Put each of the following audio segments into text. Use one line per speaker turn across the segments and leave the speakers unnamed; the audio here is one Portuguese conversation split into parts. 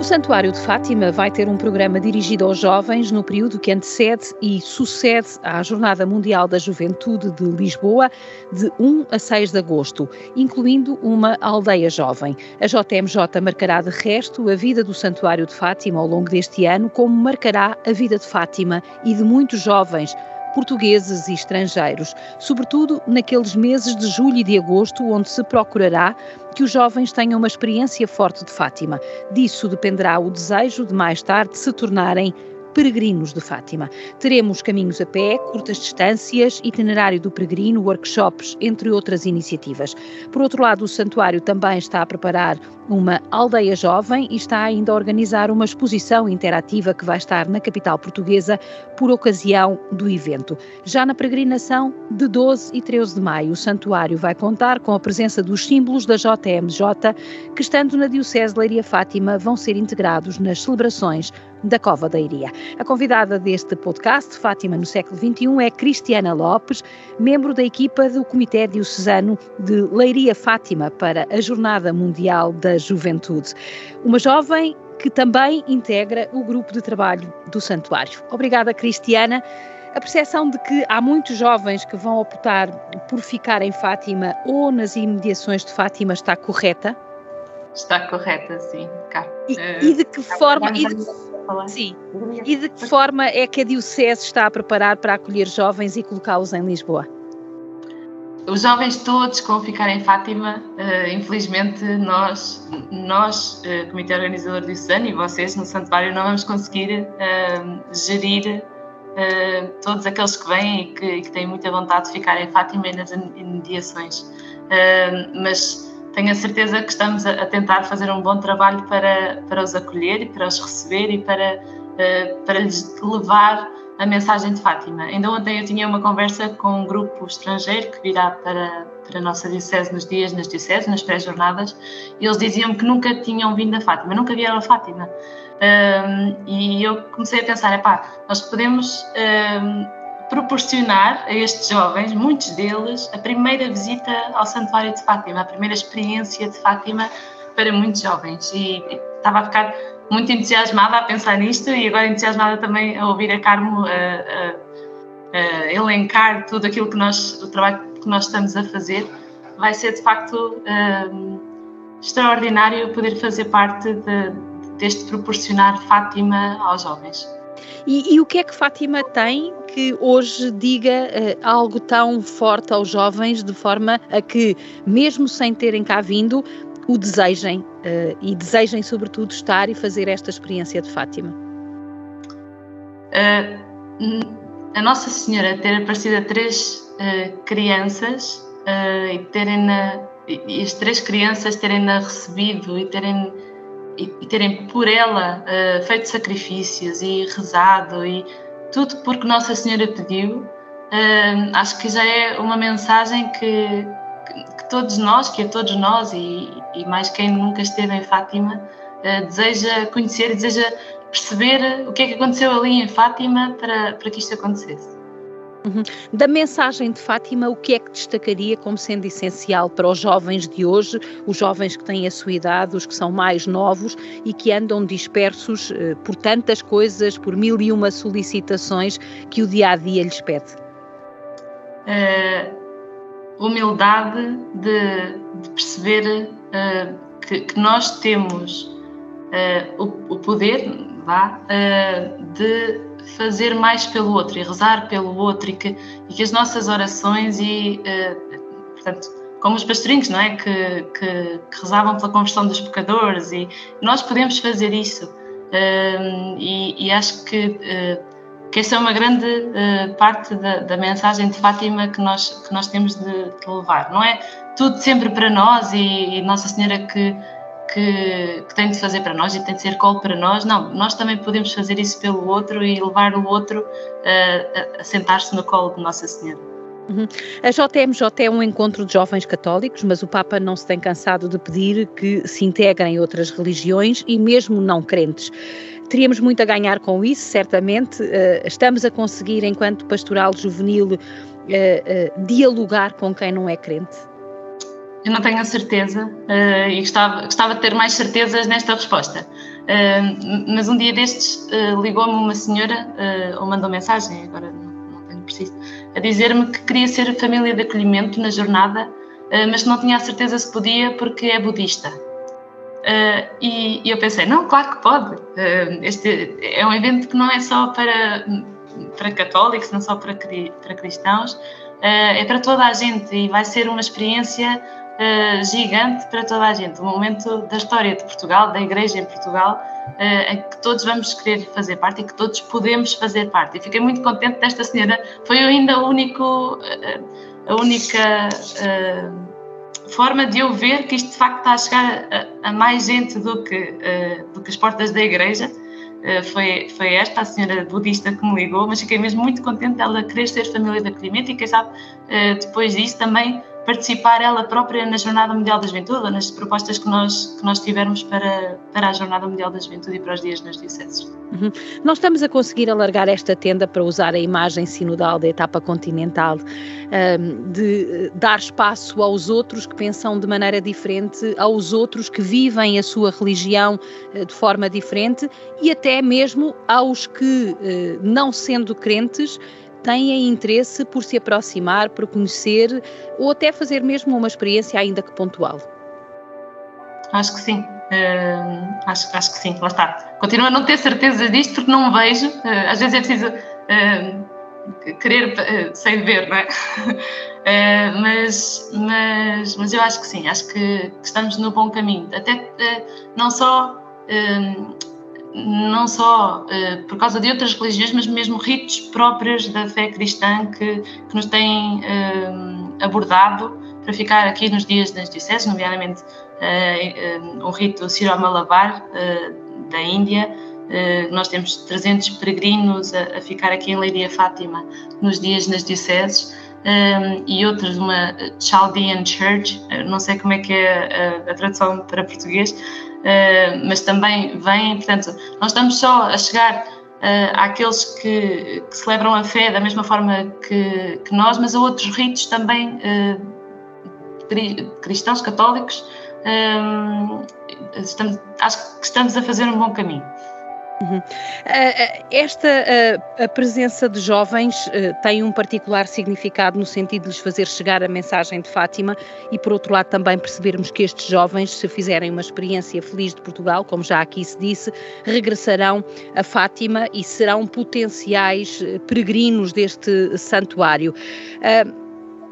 O Santuário de Fátima vai ter um programa dirigido aos jovens no período que antecede e sucede à Jornada Mundial da Juventude de Lisboa, de 1 a 6 de agosto, incluindo uma aldeia jovem. A JMJ marcará de resto a vida do Santuário de Fátima ao longo deste ano, como marcará a vida de Fátima e de muitos jovens portugueses e estrangeiros, sobretudo naqueles meses de julho e de agosto, onde se procurará que os jovens tenham uma experiência forte de Fátima. Disso dependerá o desejo de mais tarde se tornarem peregrinos de Fátima. Teremos caminhos a pé, curtas distâncias, itinerário do peregrino, workshops, entre outras iniciativas. Por outro lado, o santuário também está a preparar uma aldeia jovem e está ainda a organizar uma exposição interativa que vai estar na capital portuguesa por ocasião do evento. Já na peregrinação de 12 e 13 de maio, o santuário vai contar com a presença dos símbolos da JMJ, que estando na Diocese de Leiria Fátima vão ser integrados nas celebrações da Cova da Iria. A convidada deste podcast, Fátima no século XXI, é Cristiana Lopes, membro da equipa do Comitê Diocesano de Leiria Fátima para a Jornada Mundial da Juventude. Uma jovem que também integra o grupo de trabalho do Santuário. Obrigada, Cristiana. A percepção de que há muitos jovens que vão optar por ficar em Fátima ou nas imediações de Fátima está correta?
Está correta, sim. Cá.
E, uh, e de que forma. E de, sim. E de que forma é que a Diocese está a preparar para acolher jovens e colocá-los em Lisboa?
Os jovens todos que vão ficar em Fátima, uh, infelizmente nós, nós uh, Comitê Organizador do ISAN e vocês no Santuário não vamos conseguir uh, gerir todos aqueles que vêm e que, que, têm muita vontade de ficar em Fátima e nas imediações. mas tenho a certeza que estamos a, tentar fazer um bom trabalho para, para os acolher e para os receber e para, uh, para lhes levar a mensagem de Fátima. Ainda ontem eu tinha uma conversa com um grupo estrangeiro que virá para, para a nossa Diocese nos dias, nas Dioceses, nas pré-jornadas, e eles diziam que nunca tinham vindo a Fátima, nunca vieram a Fátima. Um, e eu comecei a pensar, epá, nós podemos um, proporcionar a estes jovens, muitos deles, a primeira visita ao Santuário de Fátima, a primeira experiência de Fátima para muitos jovens. E estava a ficar muito entusiasmada a pensar nisto e agora entusiasmada também a ouvir a Carmo a, a, a elencar tudo aquilo que nós, o trabalho que nós estamos a fazer. Vai ser de facto um, extraordinário poder fazer parte de, deste proporcionar Fátima aos jovens.
E, e, o que é que Fátima tem que hoje diga uh, algo tão forte aos jovens, de forma a que, mesmo sem terem cá vindo, o desejem uh, e desejem, sobretudo, estar e fazer esta experiência de Fátima?
Uh, a Nossa Senhora ter aparecido a três crianças e terem na, e as três crianças terem-na recebido e terem e, terem por ela uh, feito sacrifícios e rezado e tudo porque Nossa Senhora pediu, uh, acho que já é uma mensagem que, que, que, todos nós, que a todos nós e, e mais quem nunca esteve em Fátima, uh, deseja conhecer deseja perceber o que é que aconteceu ali em Fátima para, para que isto acontecesse.
Uhum. Da mensagem de Fátima, o que é que destacaria como sendo essencial para os jovens de hoje, os jovens que têm a sua idade, os que são mais novos e que andam dispersos eh, por tantas coisas, por mil e uma solicitações que o dia a dia lhes pede?
Uh, humildade de, de perceber uh, que, que, nós temos uh, o, o, poder vá, de fazer mais pelo outro e rezar pelo outro e que, e que as nossas orações e, uh, portanto, como os pastorinhos, não é? Que, que, que, rezavam pela conversão dos pecadores e nós podemos fazer isso. Uh, e, e, acho que, uh, que essa é uma grande uh, parte da, da, mensagem de Fátima que nós, que nós temos de, de levar. Não é tudo sempre para nós e, e Nossa Senhora que que, que, tem de fazer para nós e tem de ser colo para nós. Não, nós também podemos fazer isso pelo outro e levar o outro a, a, sentar-se no colo de Nossa Senhora.
Uhum. A JMJ é um encontro de jovens católicos, mas o Papa não se tem cansado de pedir que se integrem outras religiões e mesmo não crentes. Teríamos muito a ganhar com isso, certamente. Uh, estamos a conseguir, enquanto pastoral juvenil, uh, uh, dialogar com quem não é crente?
Eu não tenho a certeza uh, e gostava, gostava de ter mais certezas nesta resposta. mas um dia destes ligou-me uma senhora, ou mandou mensagem, agora não, não tenho preciso, a dizer-me que queria ser família de acolhimento na jornada, mas não tinha a certeza se podia porque é budista. Uh, e, e, eu pensei, não, claro que pode. Uh, este é um evento que não é só para, para católicos, não só para, para cristãos, uh, é para toda a gente e vai ser uma experiência gigante para toda a gente. Um momento da história de Portugal, da Igreja em Portugal, em que todos vamos querer fazer parte e que todos podemos fazer parte. E fiquei muito contente desta senhora, foi ainda o único, a única forma de eu ver que isto de facto está a chegar a, a mais gente do que, uh, do que as portas da igreja. Uh, foi, foi esta a senhora budista que me ligou, mas fiquei mesmo muito contente dela querer ser família de acolhimento e quem sabe uh, depois disso também participar ela própria na Jornada Mundial da Juventude, ou nas propostas que nós, que nós tivermos para, para a Jornada Mundial da Juventude e para os dias nas dioceses.
Uhum. Nós estamos a conseguir alargar esta tenda para usar a imagem sinodal da etapa continental, de eh, dar espaço aos outros que pensam de maneira diferente, aos outros que vivem a sua religião uh, de forma diferente e até mesmo aos que, uh, não sendo crentes, têm interesse por se aproximar, por conhecer ou até fazer mesmo uma experiência ainda que pontual?
Acho que sim. Uh, acho, acho que sim, lá está. Continuo a não ter certeza disto porque não vejo. Uh, às vezes é preciso uh, querer sem ver, não é? mas, mas, mas eu acho que sim, acho que, que estamos no bom caminho. Até não só não só uh, por causa de outras religiões, mas mesmo ritos próprios da fé cristã que, que nos têm uh, abordado para ficar aqui nos dias das dioceses, nomeadamente uh, um rito Siro-Malabar da Índia. nós temos 300 peregrinos a, a, ficar aqui em Leiria Fátima nos dias nas dioceses. Um, e outros, uma Chaldean Church, não sei como é que é a, a tradução para português, uh, mas também vêm, portanto, nós estamos só a chegar uh, àqueles que, que, celebram a fé da mesma forma que, que nós, mas a outros ritos também uh, cristãos, católicos. Estamos, acho que estamos a fazer um bom caminho.
Uhum. Esta a, a, presença de jovens tem um particular significado no sentido de lhes fazer chegar a mensagem de Fátima e, por outro lado, também percebermos que estes jovens, se fizerem uma experiência feliz de Portugal, como já aqui se disse, regressarão a Fátima e serão potenciais peregrinos deste santuário.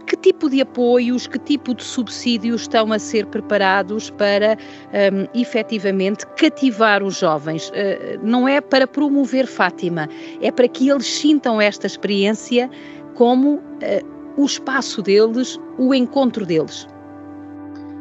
Que tipo de apoios, que tipo de subsídios estão a ser preparados para um, efetivamente cativar os jovens? Uh, não é para promover Fátima, é para que eles sintam esta experiência como uh, o espaço deles, o encontro deles.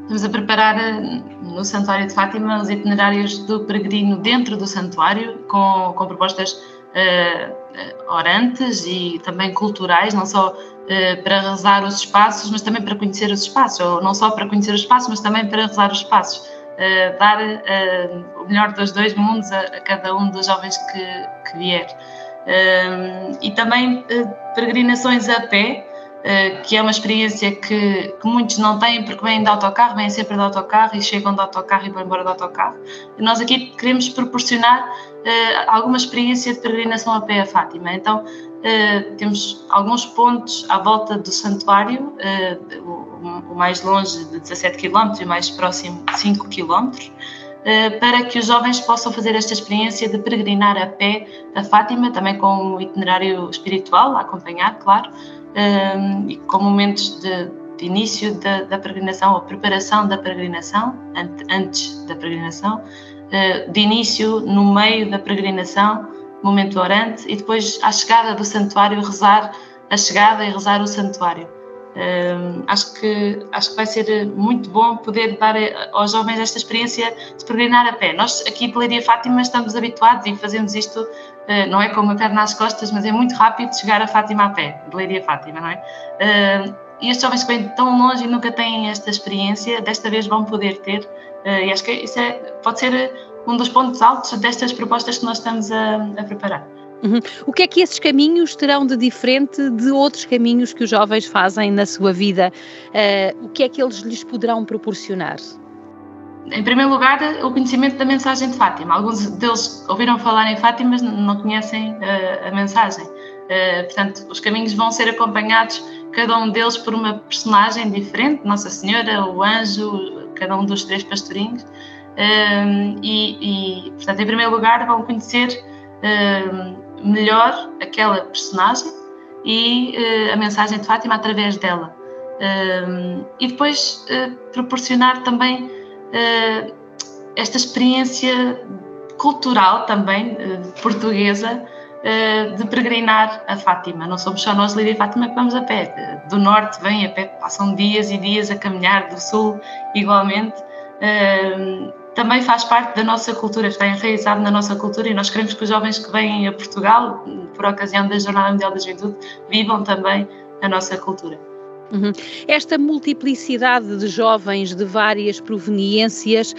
Estamos a preparar eh, no Santuário de Fátima os itinerários do peregrino dentro do santuário, com, com propostas uh, orantes e também culturais, não só uh, para rezar os espaços, mas também para conhecer os espaços, ou não só para conhecer os espaços, mas também para rezar os espaços. Uh, dar o melhor dos dois mundos a, a, cada um dos jovens que, que vier. e também peregrinações a pé, que é uma experiência que, que, muitos não têm porque vêm de autocarro, vêm sempre de autocarro e chegam de autocarro e vão embora de autocarro. E nós aqui queremos proporcionar alguma experiência de peregrinação a pé a Fátima. Então, Uh, temos alguns pontos à volta do santuário, o, o, mais longe de 17 km e o mais próximo de 5 km, para que os jovens possam fazer esta experiência de peregrinar a pé a Fátima, também com um itinerário espiritual a acompanhar, claro, e com momentos de, de início da, da, peregrinação ou preparação da peregrinação, antes da peregrinação, de início, no meio da peregrinação momento orante e depois à chegada do santuário rezar a chegada e rezar o santuário. Acho que acho que vai ser muito bom poder dar aos jovens esta experiência de peregrinar a pé. Nós aqui pela Iria Fátima estamos habituados e fazemos isto uh, não é com uma perna nas costas, mas é muito rápido chegar a Fátima a pé, pela Iria Fátima, não é? Uh, e estes jovens que vêm tão longe e nunca têm esta experiência, desta vez vão poder ter. Uh, e acho que isso é, pode ser um dos pontos altos destas propostas que nós estamos a, a preparar.
Uhum. O que é que esses caminhos terão de diferente de outros caminhos que os jovens fazem na sua vida? Uh, o que é que eles lhes poderão proporcionar?
em primeiro lugar, o conhecimento da mensagem de Fátima. Alguns deles ouviram falar em Fátima, mas não conhecem uh, a mensagem. Uh, portanto, os caminhos vão ser acompanhados, cada um deles por uma personagem diferente, Nossa Senhora, o anjo, cada um dos três pastorinhos. E, e, portanto, em primeiro lugar, vão conhecer melhor aquela personagem e a mensagem de Fátima através dela. e depois proporcionar também uh, esta experiência cultural também uh, portuguesa uh, de peregrinar a Fátima. Não somos só nós, Lídia e Fátima, que vamos a pé. Do norte vêm a pé, passam dias e dias a caminhar, do sul igualmente. Também faz parte da nossa cultura, está enraizado na nossa cultura e nós queremos que os jovens que vêm a Portugal, por ocasião da Jornada Mundial da Juventude, vivam também a nossa cultura.
Uhum. Esta multiplicidade de jovens de várias proveniências,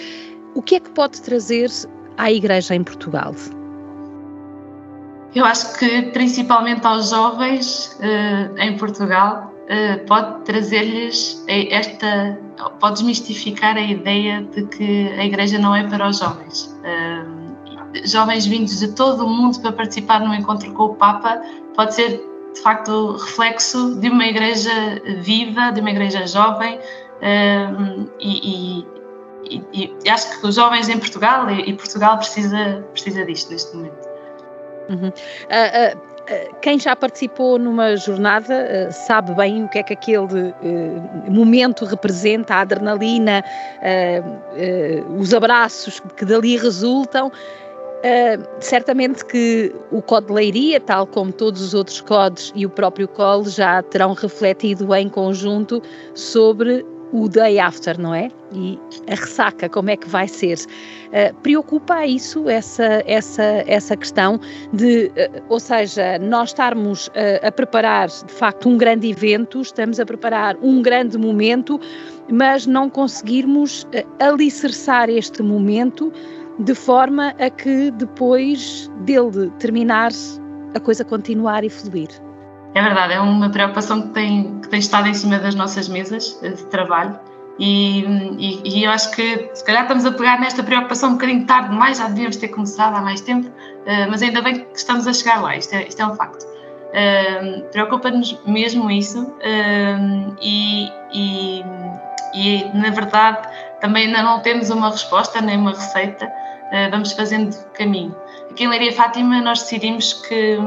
o que é que pode trazer à Igreja em Portugal?
Eu acho que principalmente aos jovens uh, em Portugal pode trazer-lhes esta, pode desmistificar a ideia de que a Igreja não é para os jovens. Uh, jovens vindos de todo o mundo para participar no encontro com o Papa pode ser de facto reflexo de uma igreja viva, de uma igreja jovem um, e, e, e, acho que os jovens em Portugal e, e, Portugal precisa, precisa disto neste momento.
Uhum. Uh, uh, quem já participou numa jornada uh, sabe bem o que é que aquele momento representa, a adrenalina, os abraços que dali resultam. Certamente que o Code Leiria, tal como todos os outros codes e o próprio COL, já terão refletido em conjunto sobre o day after, não é? E a ressaca, como é que vai ser? Uh, preocupa isso, essa, essa, essa questão de, uh, ou seja, nós estarmos uh, a preparar de facto um grande evento, estamos a preparar um grande momento, mas não conseguirmos uh, alicerçar este momento de forma a que depois dele terminar a coisa continuar e fluir.
É verdade, é uma preocupação que tem, que tem estado em cima das nossas mesas de trabalho e, e, e, eu acho que se calhar estamos a pegar nesta preocupação um bocadinho tarde demais, já devíamos ter começado há mais tempo, eh, mas ainda bem que estamos a chegar lá, isto é, isto é um facto. Uh, Preocupa-nos mesmo isso e, e, e, na verdade, também ainda não temos uma resposta nem uma receita vamos fazendo caminho. Aqui em Leiria Fátima nós decidimos que,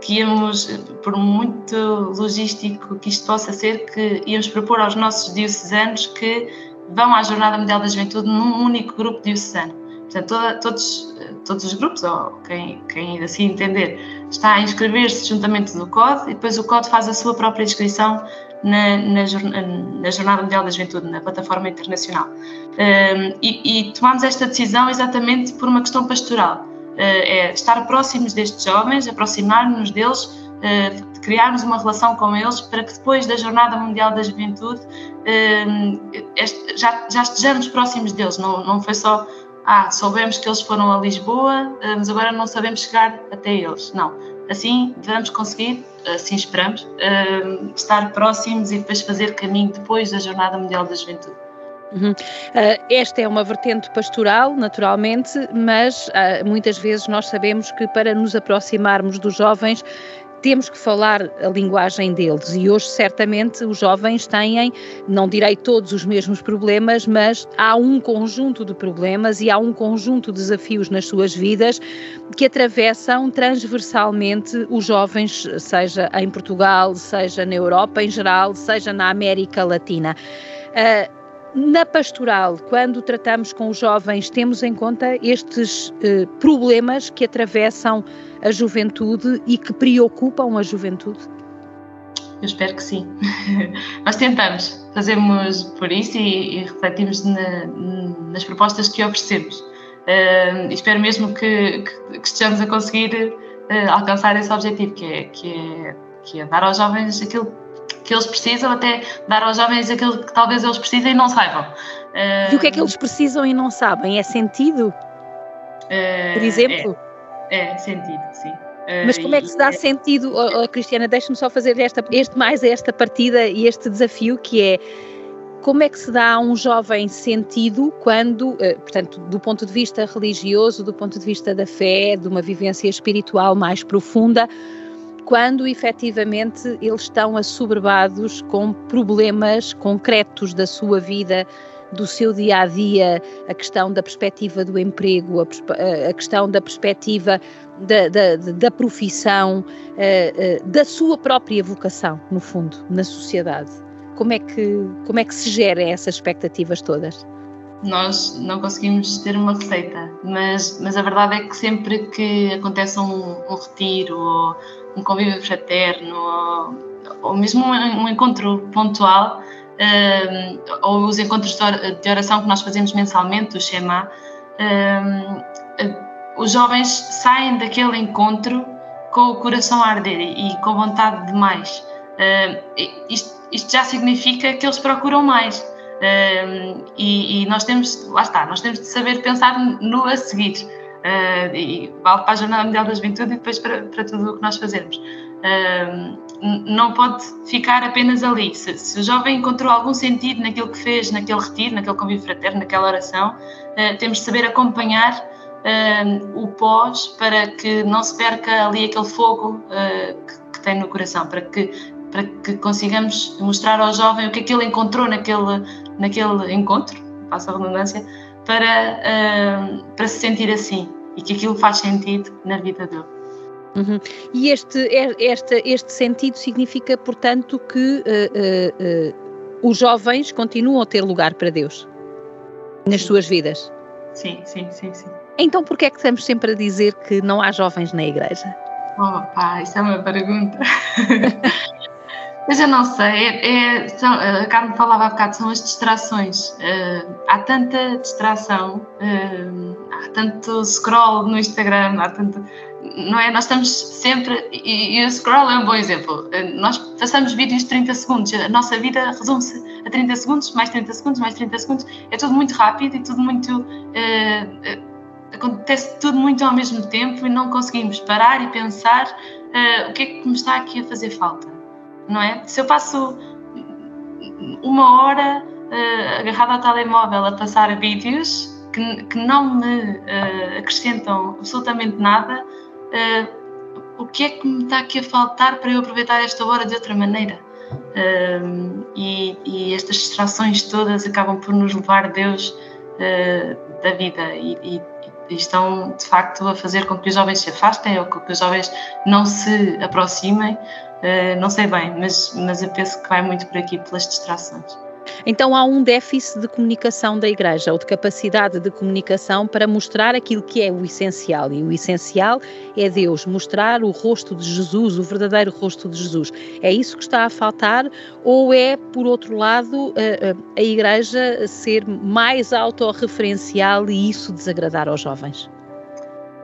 que íamos, por muito logístico que isto possa ser, que íamos propor aos nossos diocesanos que vão à Jornada Mundial da Juventude num único grupo diocesano. Portanto, toda, todos, todos os grupos, ou quem, quem assim entender, está a inscrever-se juntamente do CODE e depois o CODE faz a sua própria inscrição na, na, na, Jornada Mundial da Juventude, na plataforma internacional. Um, e, e tomamos esta decisão exatamente por uma questão pastoral. Uh, é estar próximos destes jovens, aproximar-nos deles, uh, criarmos uma relação com eles para que depois da Jornada Mundial da Juventude este, já, já estejamos próximos deles. Não, não foi só ah, soubemos que eles foram a Lisboa, mas agora não sabemos chegar até eles. Não. Assim vamos conseguir assim esperamos, estar próximos e depois fazer caminho depois da Jornada Mundial da Juventude.
Uhum. Uh, esta é uma vertente pastoral, naturalmente, mas uh, muitas vezes nós sabemos que para nos aproximarmos dos jovens temos que falar a linguagem deles e hoje certamente os jovens têm, não direi todos os mesmos problemas, mas há um conjunto de problemas e há um conjunto de desafios nas suas vidas que atravessam transversalmente os jovens, seja em Portugal, seja na Europa em geral, seja na América Latina. Uh, na pastoral, quando tratamos com os jovens, temos em conta estes eh, problemas que atravessam a juventude e que preocupam a juventude?
Eu espero que sim. Nós tentamos, fazemos por isso e, e refletimos na, nas propostas que oferecemos. Uh, espero mesmo que, que, que, estejamos a conseguir uh, alcançar esse objetivo, que é, que, é, que é dar aos jovens aquilo que eles precisam, até dar aos jovens aquilo que talvez eles precisem e não saibam.
Uh, e o que é que eles precisam e não sabem? É sentido? Uh, Por exemplo?
É, é sentido, sim.
Uh, Mas como é que se dá é... sentido, oh, oh, Cristiana? Deixa-me só fazer esta, este mais esta partida e este desafio que é como é que se dá a um jovem sentido quando, portanto, do ponto de vista religioso, do ponto de vista da fé, de uma vivência espiritual mais profunda, quando efetivamente eles estão assoberbados com problemas concretos da sua vida, do seu dia a dia, a questão da perspectiva do emprego, a, a questão da perspectiva da, da, da profissão, da sua própria vocação, no fundo, na sociedade. Como é que, como é que se gerem essas expectativas todas?
Nós não conseguimos ter uma receita, mas, mas a verdade é que sempre que acontece um, um retiro ou um convívio fraterno ou, ou mesmo um, um encontro pontual, um, ou os encontros de oração que nós fazemos mensalmente, o Shema, um, os jovens saem daquele encontro com o coração a arder e com vontade de mais. Um, isto, isto, já significa que eles procuram mais. E, e, nós temos, lá está, nós temos de saber pensar no a seguir. Uh, e vale para a Jornada Mundial da Juventude e depois para, para tudo o que nós fazemos. Uh, não pode ficar apenas ali. Se, se, o jovem encontrou algum sentido naquilo que fez, naquele retiro, naquele convívio fraterno, naquela oração, uh, temos de saber acompanhar o pós para que não se perca ali aquele fogo que, que, tem no coração, para que, para que consigamos mostrar ao jovem o que é que ele encontrou naquele, naquele encontro, passa a redundância, para, uh, para se sentir assim e que aquilo faz sentido na vida dele.
Uhum. E este, este, este sentido significa, portanto, que uh, uh, os jovens continuam a ter lugar para Deus nas sim. suas vidas?
Sim, sim, sim, sim.
Então, por que é que estamos sempre a dizer que não há jovens na igreja?
Oh, pá, isso é uma pergunta. Mas eu não sei, é, é, são, a Carmen falava há bocado, são as distrações. Uh, há tanta distração, uh, há tanto scroll no Instagram, há tanto. Não é? Nós estamos sempre. E, e o scroll é um bom exemplo. Uh, nós passamos vídeos de 30 segundos, a nossa vida resume-se a 30 segundos, mais 30 segundos, mais 30 segundos. É tudo muito rápido e tudo muito. acontece tudo muito ao mesmo tempo e não conseguimos parar e pensar o que é que me está aqui a fazer falta não é? Se eu passo uma hora uh, agarrada ao telemóvel a passar vídeos que, que não me uh, acrescentam absolutamente nada, uh, o que é que me está aqui a faltar para eu aproveitar esta hora de outra maneira? E, e, estas distrações todas acabam por nos levar Deus da vida e, e, e estão de facto a fazer com que os jovens se afastem ou com que os jovens não se aproximem Uh, não sei bem, mas, mas eu penso que vai muito por aqui, pelas distrações.
Então há um déficit de comunicação da Igreja, ou de capacidade de comunicação para mostrar aquilo que é o essencial. E o essencial é Deus, mostrar o rosto de Jesus, o verdadeiro rosto de Jesus. É isso que está a faltar? Ou é, por outro lado, a, a Igreja ser mais autorreferencial e isso desagradar aos jovens?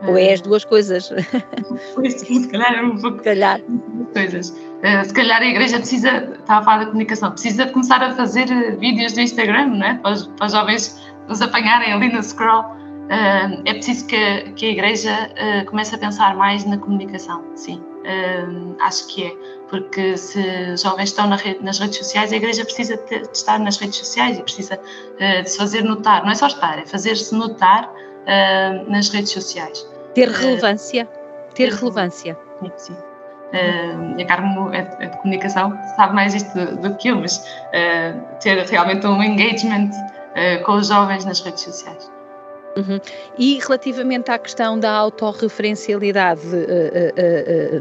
Ou é as duas coisas?
Pois, se calhar é um pouco. Se calhar. Coisas. Uh, se calhar a igreja precisa, estava a falar da comunicação, precisa de começar a fazer eh, vídeos no Instagram, não é? Para os, para os jovens nos apanharem ali no scroll. Uh, é preciso que, que a igreja uh, comece a pensar mais na comunicação, sim. acho que é, porque se os jovens estão na rede, nas redes sociais, a igreja precisa de, de, estar nas redes sociais e precisa de se fazer notar. Não é só estar, é fazer-se notar nas redes sociais.
Ter relevância. Ter, relevância.
Sim. Uh, a Carmo é, é, de comunicação, sabe mais isto do, do que eu, mas uh, ter realmente um engagement uh, com os jovens nas redes sociais.
Uhum. E relativamente à questão da autorreferencialidade,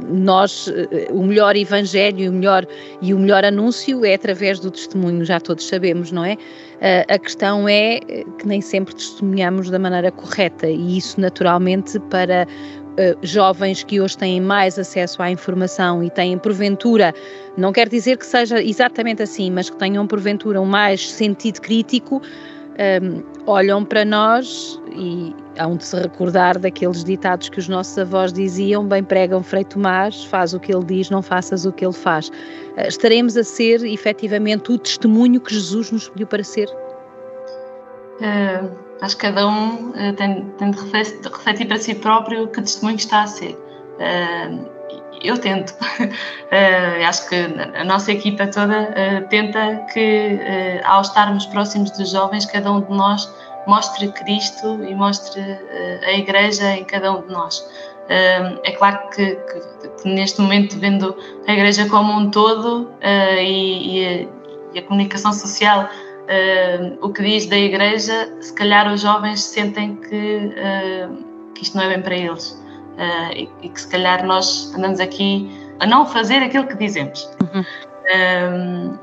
nós, o melhor evangelho o melhor, e o melhor anúncio é através do testemunho, já todos sabemos, não é? a questão é que nem sempre testemunhamos da maneira correta e isso naturalmente para jovens que hoje têm mais acesso à informação e têm porventura, não quer dizer que seja exatamente assim, mas que tenham porventura um mais sentido crítico, um, olham para nós e hão de se recordar daqueles ditados que os nossos avós diziam: bem pregam Frei Tomás, faz o que ele diz, não faças o que ele faz. Uh, estaremos a ser efetivamente o testemunho que Jesus nos pediu para ser?
Uh Acho que cada um uh, tem, tem de refletir para si próprio que testemunho está a ser. Uh, eu tento. uh, acho que a nossa equipa toda uh, tenta que, uh, ao estarmos próximos dos jovens, cada um de nós mostre Cristo e mostre a Igreja em cada um de nós. é claro que, que, que, neste momento, vendo a Igreja como um todo e, e, a, e, a, comunicação social, o que diz da Igreja, se calhar os jovens sentem que, que isto não é bem para eles uh, e, e, que se calhar nós andamos aqui a não fazer aquilo que dizemos. Uhum. Um,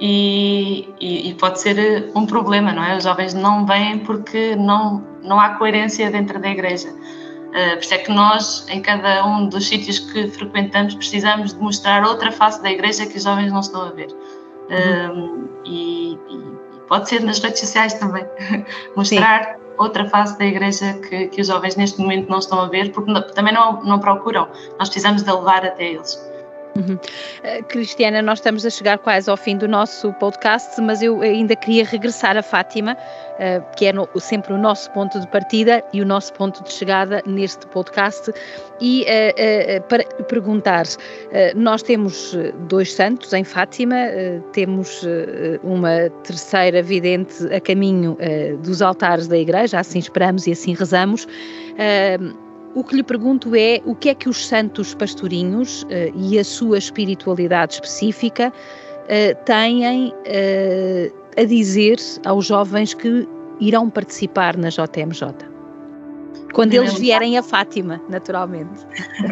e, e, e, pode ser um problema, não é? Os jovens não vêm porque não, não há coerência dentro da igreja. Uh, por isso é que nós, em cada um dos sítios que frequentamos, precisamos de mostrar outra face da igreja que os jovens não estão a ver. Uhum. e, e, pode ser nas redes sociais também. mostrar Sim outra face da igreja que, que os jovens neste momento não estão a ver, porque também não, não procuram. Nós precisamos de levar até eles.
Uhum. Uh, Cristiana, nós estamos a chegar quase ao fim do nosso podcast, mas eu ainda queria regressar a Fátima, uh, que é sempre o nosso ponto de partida e o nosso ponto de chegada neste podcast, e uh, para perguntar: nós temos dois santos em Fátima, temos uma terceira vidente a caminho dos altares da igreja, assim esperamos e assim rezamos. O que lhe pergunto é o que é que os santos pastorinhos uh, e a sua espiritualidade específica uh, têm uh, a dizer aos jovens que irão participar na JMJ. Quando eles vierem a Fátima, naturalmente.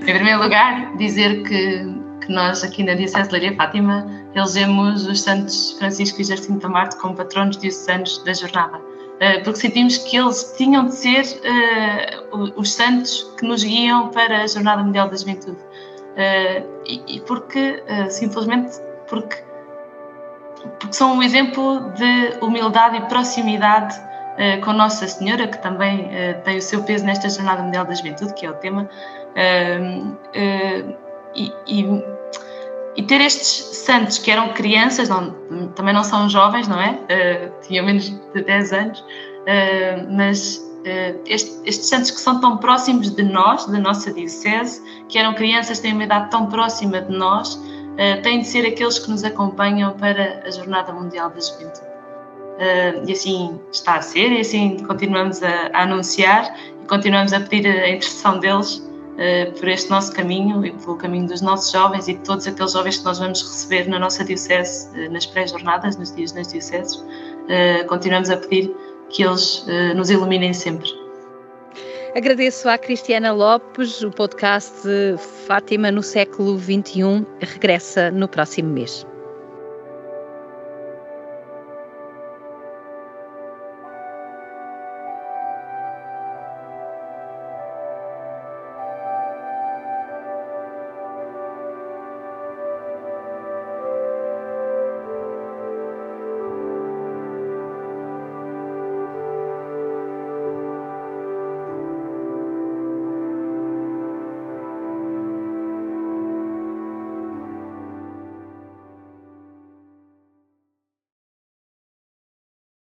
em primeiro lugar, dizer que, que nós aqui na Diocese de Leiria Fátima elegemos os santos Francisco e Jacinto Marte como patronos diocesanos da jornada. Eh, porque sentimos que eles tinham de ser uh, os santos que nos guiam para a Jornada Mundial da Juventude. Uh, e, e, porque, simplesmente, porque, porque são um exemplo de humildade e proximidade com Nossa Senhora, que também tem o seu peso nesta Jornada Mundial da Juventude, que é o tema. e, e e ter estes santos que eram crianças, não, também não são jovens, não é? Uh, tinham menos de 10 anos, uh, mas uh, este, estes santos que são tão próximos de nós, da nossa Diocese, que eram crianças, têm uma idade tão próxima de nós, uh, têm de ser aqueles que nos acompanham para a Jornada Mundial da Juventude. e assim está a ser, e assim continuamos a, a anunciar e continuamos a pedir a intercessão deles uh, por este nosso caminho e pelo caminho dos nossos jovens e de todos aqueles jovens que nós vamos receber na nossa Diocese, uh, nas pré-jornadas, nos dias nas Dioceses. Uh, continuamos a pedir que eles nos iluminem sempre.
Agradeço à Cristiana Lopes, o podcast Fátima no século XXI regressa no próximo mês.